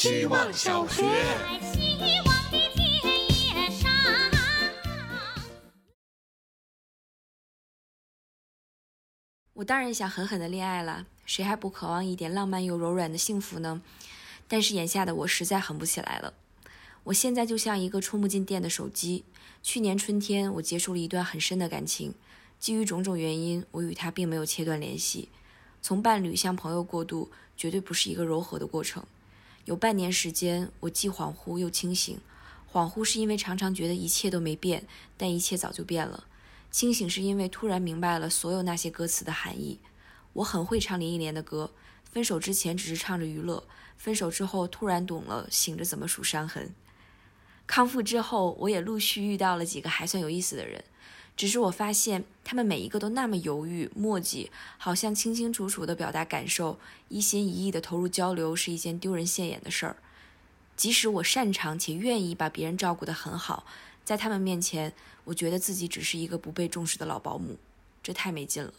希望小学。我当然想狠狠的恋爱了，谁还不渴望一点浪漫又柔软的幸福呢？但是眼下的我实在狠不起来了。我现在就像一个充不进电的手机。去年春天，我结束了一段很深的感情，基于种种原因，我与他并没有切断联系。从伴侣向朋友过渡，绝对不是一个柔和的过程。有半年时间，我既恍惚又清醒。恍惚是因为常常觉得一切都没变，但一切早就变了。清醒是因为突然明白了所有那些歌词的含义。我很会唱林忆莲的歌，分手之前只是唱着娱乐，分手之后突然懂了醒着怎么数伤痕。康复之后，我也陆续遇到了几个还算有意思的人，只是我发现他们每一个都那么犹豫墨迹，好像清清楚楚地表达感受，一心一意地投入交流是一件丢人现眼的事儿。即使我擅长且愿意把别人照顾得很好，在他们面前。我觉得自己只是一个不被重视的老保姆，这太没劲了。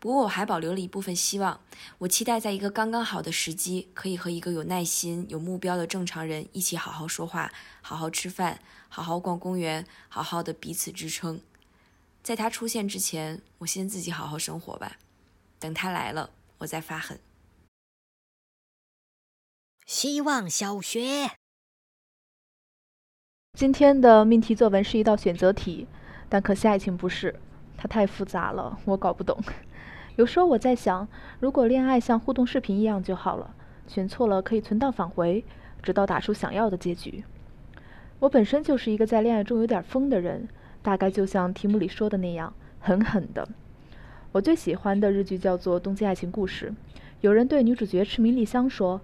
不过我还保留了一部分希望，我期待在一个刚刚好的时机，可以和一个有耐心、有目标的正常人一起好好说话、好好吃饭、好好逛公园、好好的彼此支撑。在他出现之前，我先自己好好生活吧。等他来了，我再发狠。希望小学。今天的命题作文是一道选择题，但可惜爱情不是，它太复杂了，我搞不懂。有时候我在想，如果恋爱像互动视频一样就好了，选错了可以存档返回，直到打出想要的结局。我本身就是一个在恋爱中有点疯的人，大概就像题目里说的那样，狠狠的。我最喜欢的日剧叫做《东京爱情故事》，有人对女主角赤名莉香说：“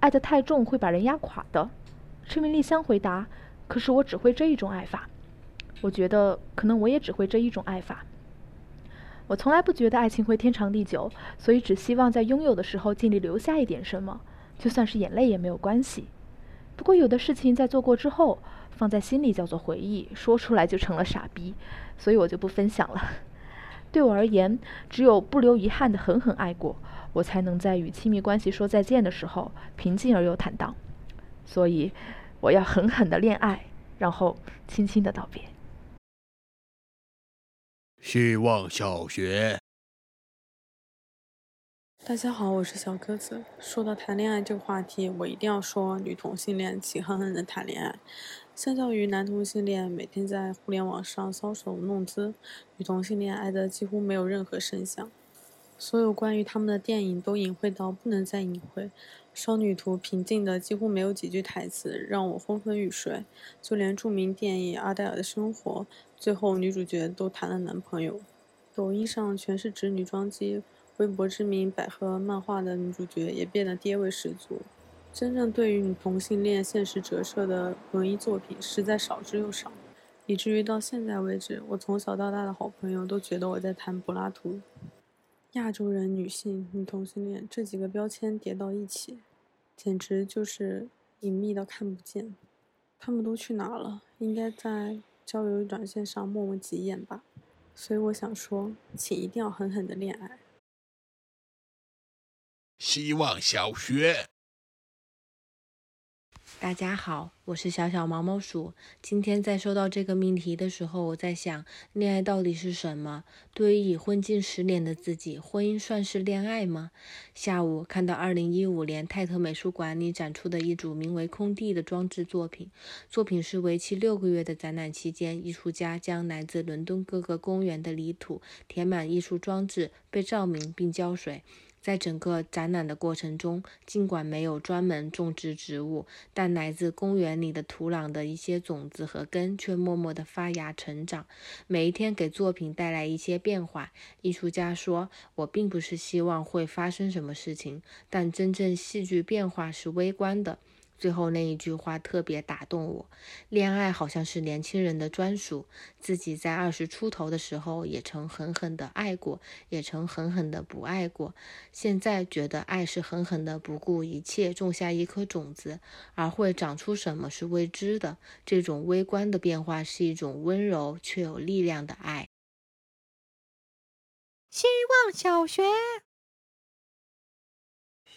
爱得太重会把人压垮的。”赤名莉香回答。可是我只会这一种爱法，我觉得可能我也只会这一种爱法。我从来不觉得爱情会天长地久，所以只希望在拥有的时候尽力留下一点什么，就算是眼泪也没有关系。不过有的事情在做过之后，放在心里叫做回忆，说出来就成了傻逼，所以我就不分享了。对我而言，只有不留遗憾的狠狠爱过，我才能在与亲密关系说再见的时候平静而又坦荡。所以。我要狠狠的恋爱，然后轻轻的道别。希望小学，大家好，我是小鸽子。说到谈恋爱这个话题，我一定要说女同性恋起狠狠的谈恋爱。相较于男同性恋每天在互联网上搔首弄姿，女同性恋爱的几乎没有任何声响。所有关于他们的电影都隐晦到不能再隐晦。少女图平静的几乎没有几句台词，让我昏昏欲睡。就连著名电影《阿黛尔的生活》，最后女主角都谈了男朋友。抖音上全是指女装机，微博知名百合漫画的女主角也变得爹味十足。真正对于女同性恋现实折射的文艺作品实在少之又少，以至于到现在为止，我从小到大的好朋友都觉得我在谈柏拉图。亚洲人、女性、女同性恋这几个标签叠到一起，简直就是隐秘到看不见。他们都去哪了？应该在交友软件上默默几眼吧。所以我想说，请一定要狠狠的恋爱。希望小学。大家好，我是小小毛毛鼠。今天在收到这个命题的时候，我在想，恋爱到底是什么？对于已婚近十年的自己，婚姻算是恋爱吗？下午看到二零一五年泰特美术馆里展出的一组名为《空地》的装置作品，作品是为期六个月的展览期间，艺术家将来自伦敦各个公园的泥土填满艺术装置，被照明并浇水。在整个展览的过程中，尽管没有专门种植植物，但来自公园里的土壤的一些种子和根却默默地发芽成长，每一天给作品带来一些变化。艺术家说：“我并不是希望会发生什么事情，但真正戏剧变化是微观的。”最后那一句话特别打动我，恋爱好像是年轻人的专属。自己在二十出头的时候，也曾狠狠的爱过，也曾狠狠的不爱过。现在觉得爱是狠狠的不顾一切种下一颗种子，而会长出什么是未知的。这种微观的变化是一种温柔却有力量的爱。希望小学。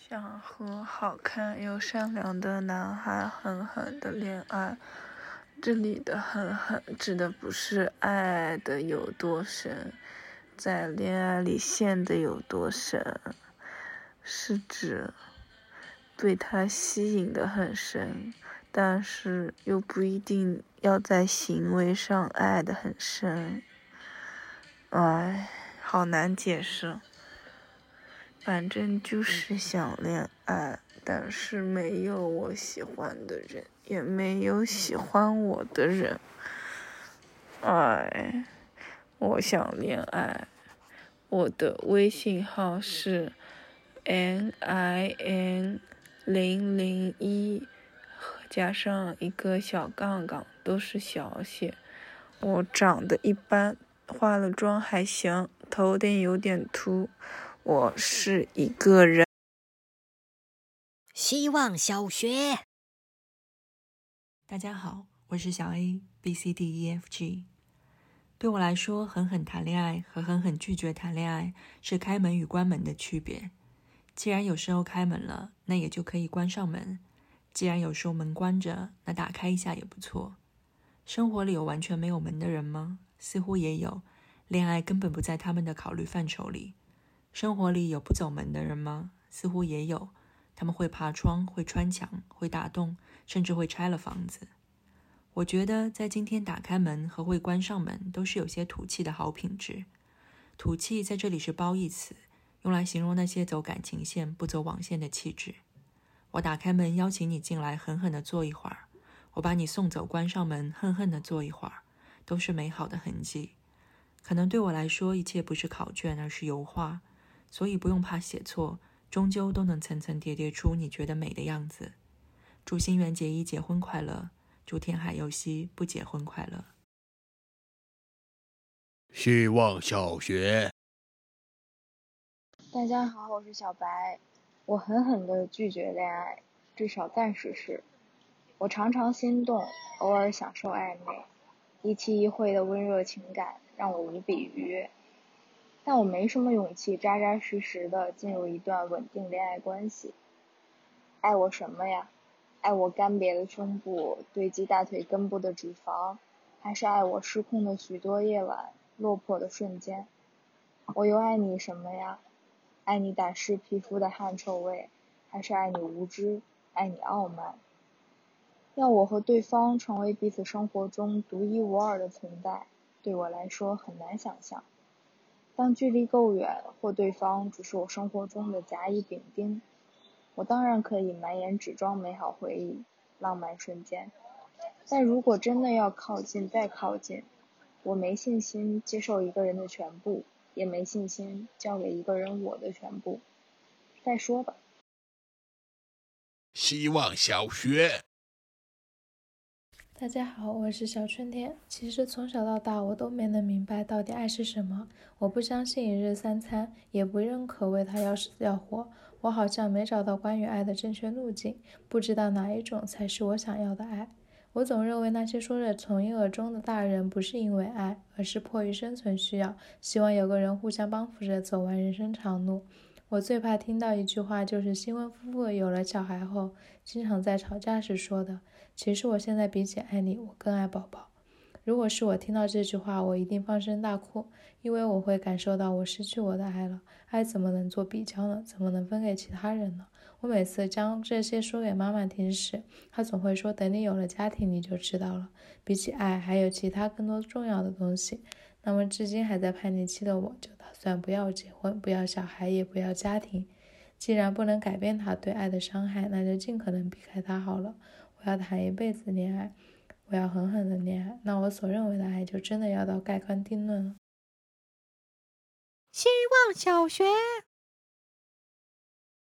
想和好看又善良的男孩狠狠的恋爱。这里的狠狠指的不是爱的有多深，在恋爱里陷的有多深，是指对他吸引的很深，但是又不一定要在行为上爱的很深。哎，好难解释。反正就是想恋爱，但是没有我喜欢的人，也没有喜欢我的人。哎，我想恋爱。我的微信号是 n i n 零零一，加上一个小杠杠，都是小写。我长得一般，化了妆还行，头顶有点秃。我是一个人。希望小学，大家好，我是小 A B C D E F G。对我来说，狠狠谈恋爱和狠狠拒绝谈恋爱是开门与关门的区别。既然有时候开门了，那也就可以关上门；既然有时候门关着，那打开一下也不错。生活里有完全没有门的人吗？似乎也有，恋爱根本不在他们的考虑范畴里。生活里有不走门的人吗？似乎也有，他们会爬窗，会穿墙，会打洞，甚至会拆了房子。我觉得在今天打开门和会关上门都是有些土气的好品质。土气在这里是褒义词，用来形容那些走感情线不走网线的气质。我打开门邀请你进来，狠狠地坐一会儿；我把你送走，关上门，恨恨地坐一会儿，都是美好的痕迹。可能对我来说，一切不是考卷，而是油画。所以不用怕写错，终究都能层层叠叠出你觉得美的样子。祝新垣结衣结婚快乐，祝天海佑希不结婚快乐。希望小学，大家好，我是小白。我狠狠的拒绝恋爱，至少暂时是。我常常心动，偶尔享受暧昧，一期一会的温热情感让我无比愉悦。但我没什么勇气扎扎实实的进入一段稳定恋爱关系。爱我什么呀？爱我干瘪的胸部，堆积大腿根部的脂肪，还是爱我失控的许多夜晚，落魄的瞬间？我又爱你什么呀？爱你打湿皮肤的汗臭味，还是爱你无知，爱你傲慢？要我和对方成为彼此生活中独一无二的存在，对我来说很难想象。当距离够远，或对方只是我生活中的甲乙丙丁，我当然可以满眼只装美好回忆、浪漫瞬间。但如果真的要靠近再靠近，我没信心接受一个人的全部，也没信心交给一个人我的全部。再说吧。希望小学。大家好，我是小春天。其实从小到大，我都没能明白到底爱是什么。我不相信一日三餐，也不认可为他要死要活。我好像没找到关于爱的正确路径，不知道哪一种才是我想要的爱。我总认为那些说着从一而终的大人，不是因为爱，而是迫于生存需要，希望有个人互相帮扶着走完人生长路。我最怕听到一句话，就是新婚夫妇有了小孩后，经常在吵架时说的。其实我现在比起爱你，我更爱宝宝。如果是我听到这句话，我一定放声大哭，因为我会感受到我失去我的爱了。爱怎么能做比较呢？怎么能分给其他人呢？我每次将这些说给妈妈听时，她总会说：“等你有了家庭，你就知道了。”比起爱，还有其他更多重要的东西。那么，至今还在叛逆期的我，就打算不要结婚，不要小孩，也不要家庭。既然不能改变他对爱的伤害，那就尽可能避开他好了。我要谈一辈子恋爱，我要狠狠的恋爱，那我所认为的爱就真的要到盖棺定论了。希望小学，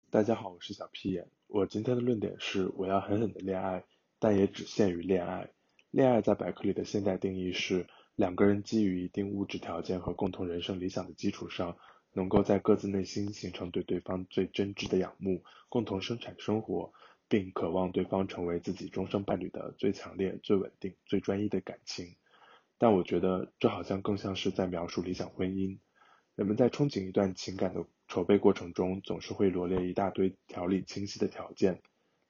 大家好，我是小屁眼。我今天的论点是，我要狠狠的恋爱，但也只限于恋爱。恋爱在百科里的现代定义是，两个人基于一定物质条件和共同人生理想的基础上，能够在各自内心形成对对方最真挚的仰慕，共同生产生活。并渴望对方成为自己终生伴侣的最强烈、最稳定、最专一的感情，但我觉得这好像更像是在描述理想婚姻。人们在憧憬一段情感的筹备过程中总是会罗列一大堆条理清晰的条件，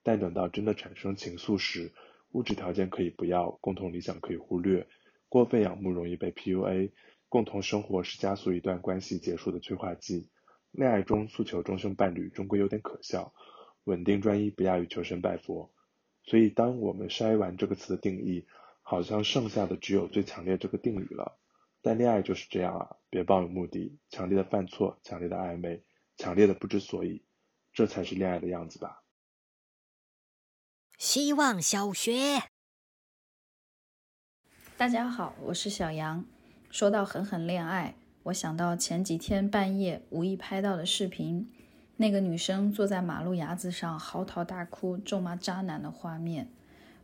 但等到真的产生情愫时，物质条件可以不要，共同理想可以忽略，过分仰慕容易被 PUA，共同生活是加速一段关系结束的催化剂。恋爱中诉求终生伴侣终归有点可笑，稳定专一不亚于求神拜佛。所以当我们筛完这个词的定义，好像剩下的只有最强烈这个定语了。但恋爱就是这样啊，别抱有目的，强烈的犯错，强烈的暧昧，强烈的不知所以，这才是恋爱的样子吧。希望小学，大家好，我是小杨。说到狠狠恋爱，我想到前几天半夜无意拍到的视频，那个女生坐在马路牙子上嚎啕大哭，咒骂渣男的画面。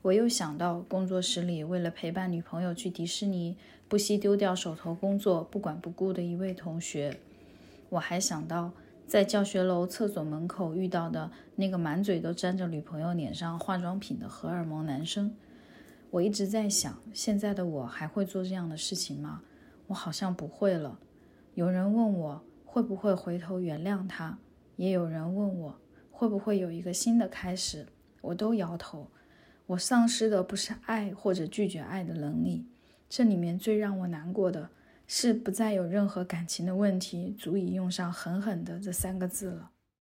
我又想到工作室里为了陪伴女朋友去迪士尼，不惜丢掉手头工作，不管不顾的一位同学。我还想到在教学楼厕所门口遇到的那个满嘴都沾着女朋友脸上化妆品的荷尔蒙男生。我一直在想，现在的我还会做这样的事情吗？我好像不会了。有人问我会不会回头原谅他，也有人问我会不会有一个新的开始，我都摇头。我丧失的不是爱或者拒绝爱的能力，这里面最让我难过的是不再有任何感情的问题足以用上“狠狠的”这三个字了。